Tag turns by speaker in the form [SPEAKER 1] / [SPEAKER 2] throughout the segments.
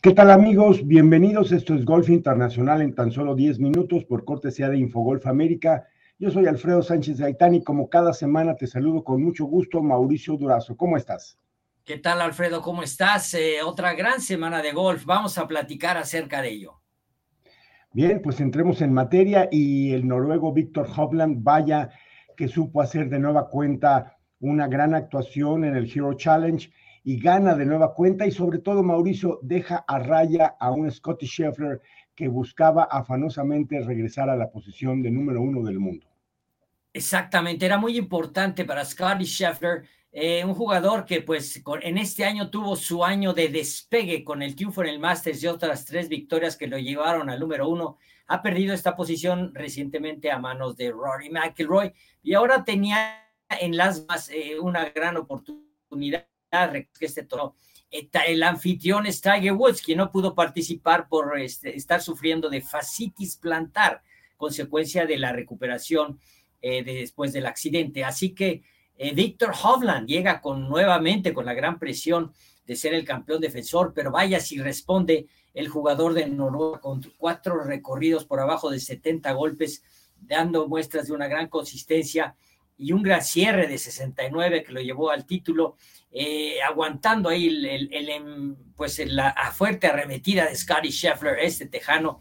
[SPEAKER 1] ¿Qué tal amigos? Bienvenidos. Esto es Golf Internacional en tan solo 10 minutos por cortesía de Infogolf América. Yo soy Alfredo Sánchez Gaitán y como cada semana te saludo con mucho gusto, Mauricio Durazo. ¿Cómo estás?
[SPEAKER 2] ¿Qué tal Alfredo? ¿Cómo estás? Eh, otra gran semana de golf. Vamos a platicar acerca de ello.
[SPEAKER 1] Bien, pues entremos en materia y el noruego Víctor Hovland, vaya que supo hacer de nueva cuenta una gran actuación en el Hero Challenge y gana de nueva cuenta y sobre todo Mauricio deja a raya a un Scotty Scheffler que buscaba afanosamente regresar a la posición de número uno del mundo.
[SPEAKER 2] Exactamente, era muy importante para Scotty Scheffler, eh, un jugador que pues en este año tuvo su año de despegue con el triunfo en el Masters y otras tres victorias que lo llevaron al número uno. Ha perdido esta posición recientemente a manos de Rory McIlroy y ahora tenía en las más eh, una gran oportunidad que este. El anfitrión es Tiger Woods, quien no pudo participar por este, estar sufriendo de fascitis plantar, consecuencia de la recuperación eh, después del accidente. Así que eh, Víctor Hovland llega con nuevamente con la gran presión de ser el campeón defensor, pero vaya si responde el jugador de Noruega con cuatro recorridos por abajo de 70 golpes, dando muestras de una gran consistencia y un gran cierre de 69 que lo llevó al título, eh, aguantando ahí el, em, pues la fuerte arremetida de Scotty Scheffler, este tejano,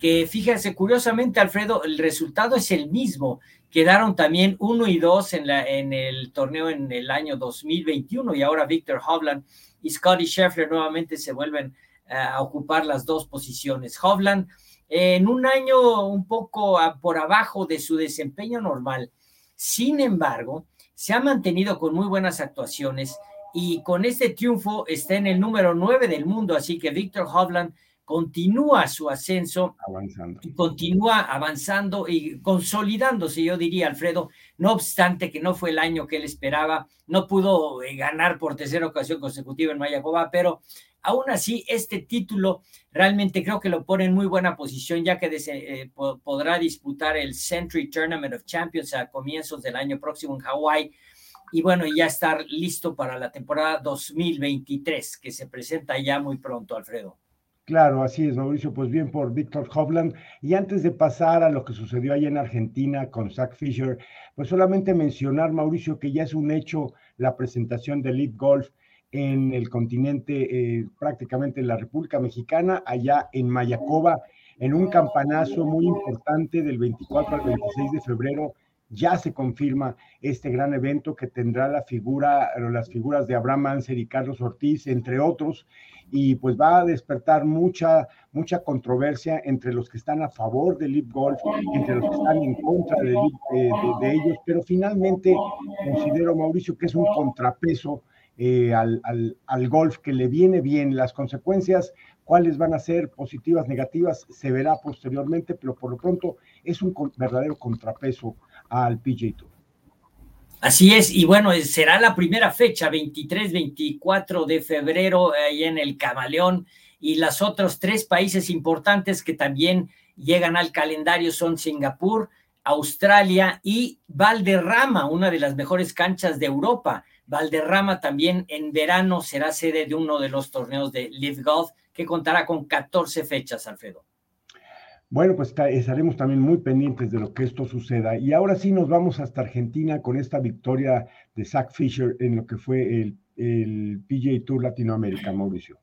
[SPEAKER 2] que fíjense, curiosamente, Alfredo, el resultado es el mismo. Quedaron también uno y dos en, la, en el torneo en el año 2021 y ahora Victor Hovland y Scotty Scheffler nuevamente se vuelven eh, a ocupar las dos posiciones. Hovland en un año un poco por abajo de su desempeño normal, sin embargo, se ha mantenido con muy buenas actuaciones y con este triunfo está en el número 9 del mundo, así que Víctor Hovland continúa su ascenso avanzando. y continúa avanzando y consolidándose, yo diría, Alfredo, no obstante que no fue el año que él esperaba, no pudo eh, ganar por tercera ocasión consecutiva en Mayacoba, pero Aún así, este título realmente creo que lo pone en muy buena posición, ya que eh, podrá disputar el Century Tournament of Champions a comienzos del año próximo en Hawái. Y bueno, ya estar listo para la temporada 2023, que se presenta ya muy pronto, Alfredo.
[SPEAKER 1] Claro, así es, Mauricio. Pues bien por Víctor Hovland. Y antes de pasar a lo que sucedió allá en Argentina con Zach Fisher, pues solamente mencionar, Mauricio, que ya es un hecho la presentación de Leap Golf en el continente, eh, prácticamente en la República Mexicana, allá en Mayacoba, en un campanazo muy importante del 24 al 26 de febrero. Ya se confirma este gran evento que tendrá la figura, las figuras de Abraham Anser y Carlos Ortiz, entre otros, y pues va a despertar mucha, mucha controversia entre los que están a favor del Leap Golf, entre los que están en contra de, eh, de ellos, pero finalmente considero, Mauricio, que es un contrapeso eh, al, al, golf que le viene bien. Las consecuencias, cuáles van a ser positivas, negativas, se verá posteriormente, pero por lo pronto es un verdadero contrapeso al PJ Tour.
[SPEAKER 2] Así es, y bueno, será la primera fecha, 23-24 de febrero, ahí en el Camaleón, y los otros tres países importantes que también llegan al calendario son Singapur, Australia y Valderrama, una de las mejores canchas de Europa. Valderrama también en verano será sede de uno de los torneos de Live Golf que contará con 14 fechas, Alfredo.
[SPEAKER 1] Bueno, pues estaremos también muy pendientes de lo que esto suceda. Y ahora sí nos vamos hasta Argentina con esta victoria de Zach Fisher en lo que fue el, PGA Tour Latinoamérica, Mauricio.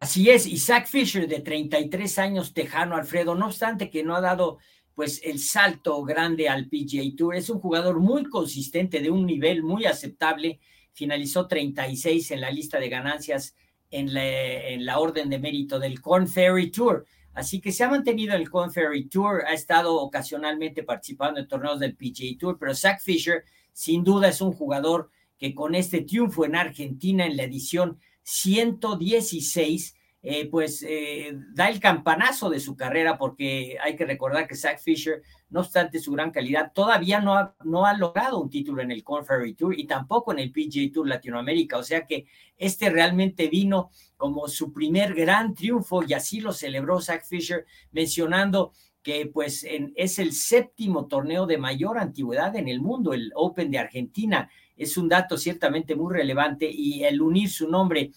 [SPEAKER 2] Así es, Zach Fisher de 33 años tejano, Alfredo, no obstante que no ha dado pues el salto grande al PGA Tour, es un jugador muy consistente, de un nivel muy aceptable finalizó 36 en la lista de ganancias en la, orden de mérito del Corn Ferry Tour. Así que se ha mantenido el Corn Ferry Tour, ha estado ocasionalmente participando en torneos del PGA Tour, pero Zach Fisher sin duda es un jugador que con este triunfo en Argentina en la edición 116 eh, pues eh, da el campanazo de su carrera porque hay que recordar que Zach Fisher, no obstante su gran calidad, todavía no ha, no ha logrado un título en el Corn Ferry Tour y tampoco en el PGA Tour Latinoamérica. O sea que este realmente vino como su primer gran triunfo y así lo celebró Zach Fisher mencionando que pues es el séptimo torneo de mayor antigüedad en el mundo, el Open de Argentina. Es un dato ciertamente muy relevante y el unir su nombre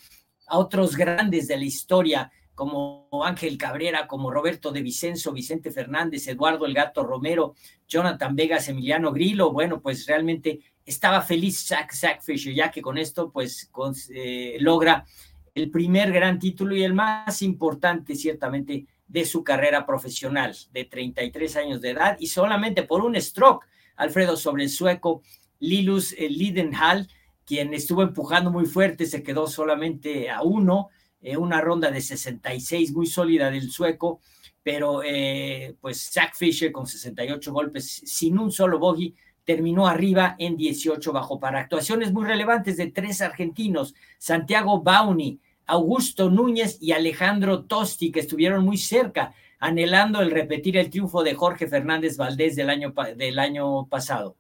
[SPEAKER 2] a otros grandes de la historia, como Ángel Cabrera, como Roberto de Vicenzo, Vicente Fernández, Eduardo El Gato Romero, Jonathan Vegas, Emiliano Grillo, bueno, pues realmente estaba feliz Zach, Zach Fisher, ya que con esto pues eh, logra el primer gran título y el más importante ciertamente de su carrera profesional, de 33 años de edad y solamente por un stroke, Alfredo, sobre el sueco Lilus eh, Lidenhall, quien estuvo empujando muy fuerte, se quedó solamente a uno, eh, una ronda de 66 muy sólida del sueco, pero eh, pues Zach Fisher con 68 golpes sin un solo bogey terminó arriba en 18 bajo para actuaciones muy relevantes de tres argentinos, Santiago Bauni, Augusto Núñez y Alejandro Tosti, que estuvieron muy cerca, anhelando el repetir el triunfo de Jorge Fernández Valdés del año, del año pasado.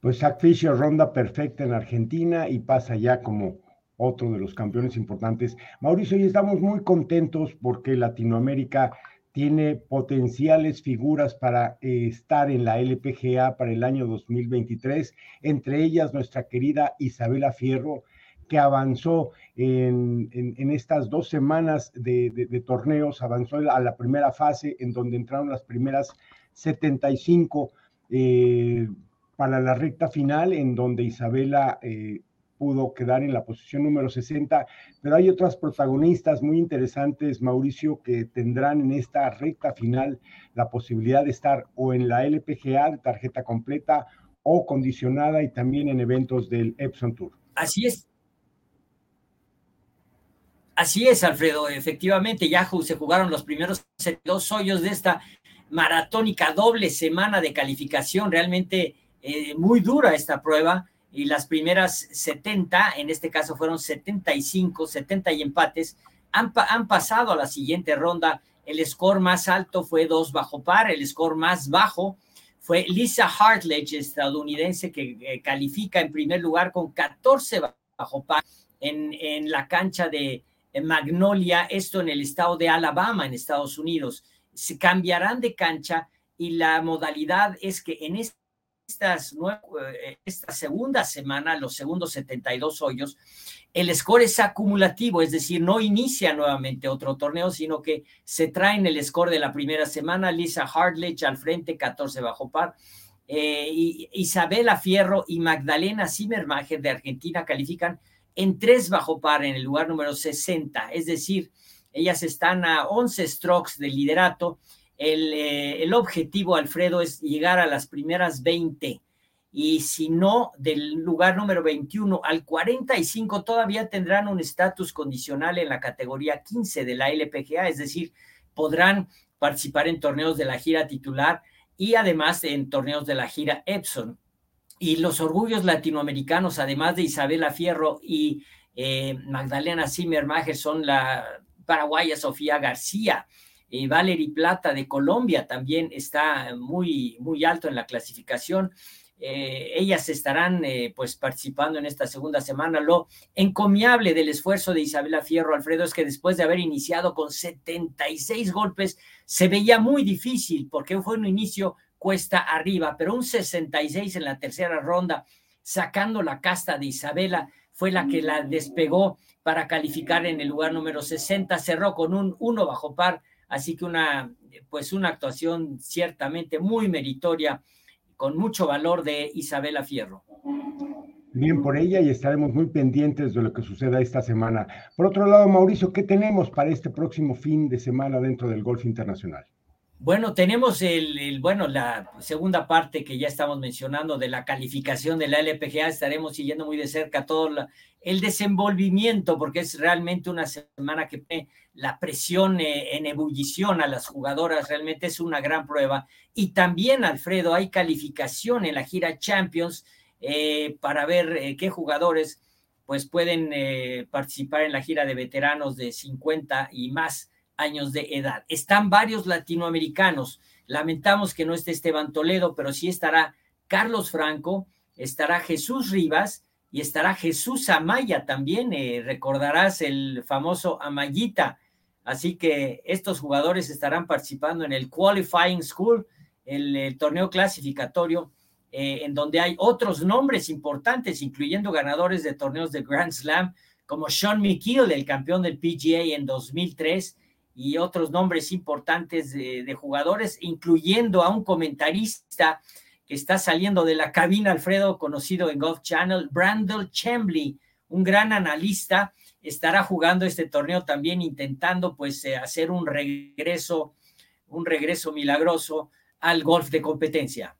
[SPEAKER 1] Pues Zach Fisher ronda perfecta en Argentina y pasa ya como otro de los campeones importantes. Mauricio, hoy estamos muy contentos porque Latinoamérica tiene potenciales figuras para eh, estar en la LPGA para el año 2023, entre ellas nuestra querida Isabela Fierro, que avanzó en, estas dos semanas de, torneos, avanzó a la primera fase en donde entraron las primeras 75 eh, para la recta final, en donde Isabela eh, pudo quedar en la posición número 60, pero hay otras protagonistas muy interesantes, Mauricio, que tendrán en esta recta final la posibilidad de estar o en la LPGA de tarjeta completa o condicionada y también en eventos del Epson Tour.
[SPEAKER 2] Así es. Así es, Alfredo. Efectivamente, ya se jugaron los primeros dos hoyos de esta maratónica doble semana de calificación. Realmente eh, muy dura esta prueba y las primeras 70, en este caso fueron 75, 70 y empates, han, han pasado a la siguiente ronda. El score más alto fue dos bajo par, el score más bajo fue Lisa Hartledge, estadounidense, que eh, califica en primer lugar con 14 bajo par en, en la cancha de Magnolia, esto en el estado de Alabama, en Estados Unidos. Se cambiarán de cancha y la modalidad es que en este eh, esta segunda semana, los segundos 72 hoyos, el score es acumulativo, es decir, no inicia nuevamente otro torneo, sino que se traen el score de la primera semana. Lisa Hartledge al frente, 14 bajo par. Eh, Isabela Fierro y Magdalena Zimmermacher de Argentina califican en tres bajo par en el lugar número 60, es decir, ellas están a 11 strokes de liderato eh, el, objetivo, Alfredo, es llegar a las primeras 20 y si no, del lugar número 21 al 45 todavía tendrán un estatus condicional en la categoría 15 de la LPGA, es decir, podrán participar en torneos de la gira titular y además en torneos de la gira Epson. Y los orgullos latinoamericanos, además de Isabela Fierro y eh, Magdalena Zimmermacher, son la paraguaya Sofía García, eh, Valerie Plata de Colombia también está muy, muy alto en la clasificación. Eh, ellas estarán eh, pues participando en esta segunda semana. Lo encomiable del esfuerzo de Isabela Fierro, Alfredo, es que después de haber iniciado con 76 golpes, se veía muy difícil porque fue un inicio cuesta arriba, pero un 66 en la tercera ronda, sacando la casta de Isabela, fue la que la despegó para calificar en el lugar número 60, cerró con un 1 bajo par Así que una, pues una actuación ciertamente muy meritoria, con mucho valor de Isabela Fierro.
[SPEAKER 1] Bien por ella y estaremos muy pendientes de lo que suceda esta semana. Por otro lado, Mauricio, ¿qué tenemos para este próximo fin de semana dentro del golf internacional?
[SPEAKER 2] Bueno, tenemos el, bueno, la segunda parte que ya estamos mencionando de la calificación de la LPGA. Estaremos siguiendo muy de cerca todo el desenvolvimiento, porque es realmente una semana que la presión eh, en ebullición a las jugadoras. Realmente es una gran prueba. Y también, Alfredo, hay calificación en la gira Champions eh, para ver eh, qué jugadores pues pueden participar en la gira de veteranos de 50 y más años de edad. Están varios latinoamericanos. Lamentamos que no esté Esteban Toledo, pero sí estará Carlos Franco, estará Jesús Rivas y estará Jesús Amaya también. Eh, recordarás el famoso Amayita. Así que estos jugadores estarán participando en el Qualifying School, el, torneo clasificatorio, eh, en donde hay otros nombres importantes, incluyendo ganadores de torneos de Grand Slam, como Sean McKeel, el campeón del PGA en 2003, y otros nombres importantes de, jugadores, incluyendo a un comentarista que está saliendo de la cabina, Alfredo, conocido en Golf Channel, Brandel Chambly, un gran analista, estará jugando este torneo también intentando pues eh, hacer un regreso, un regreso milagroso al golf de competencia.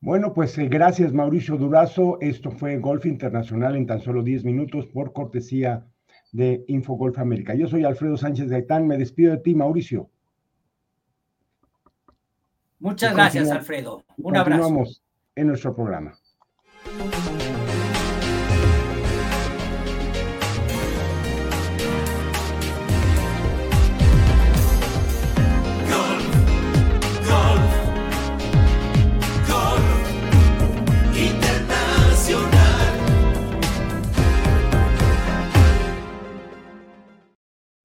[SPEAKER 1] Bueno, pues eh, gracias Mauricio Durazo. Esto fue Golf Internacional en tan solo 10 minutos por cortesía de Infogolf América. Yo soy Alfredo Sánchez Gaitán. Me despido de ti, Mauricio.
[SPEAKER 2] Muchas gracias, Alfredo. Un abrazo.
[SPEAKER 1] Continuamos en nuestro programa.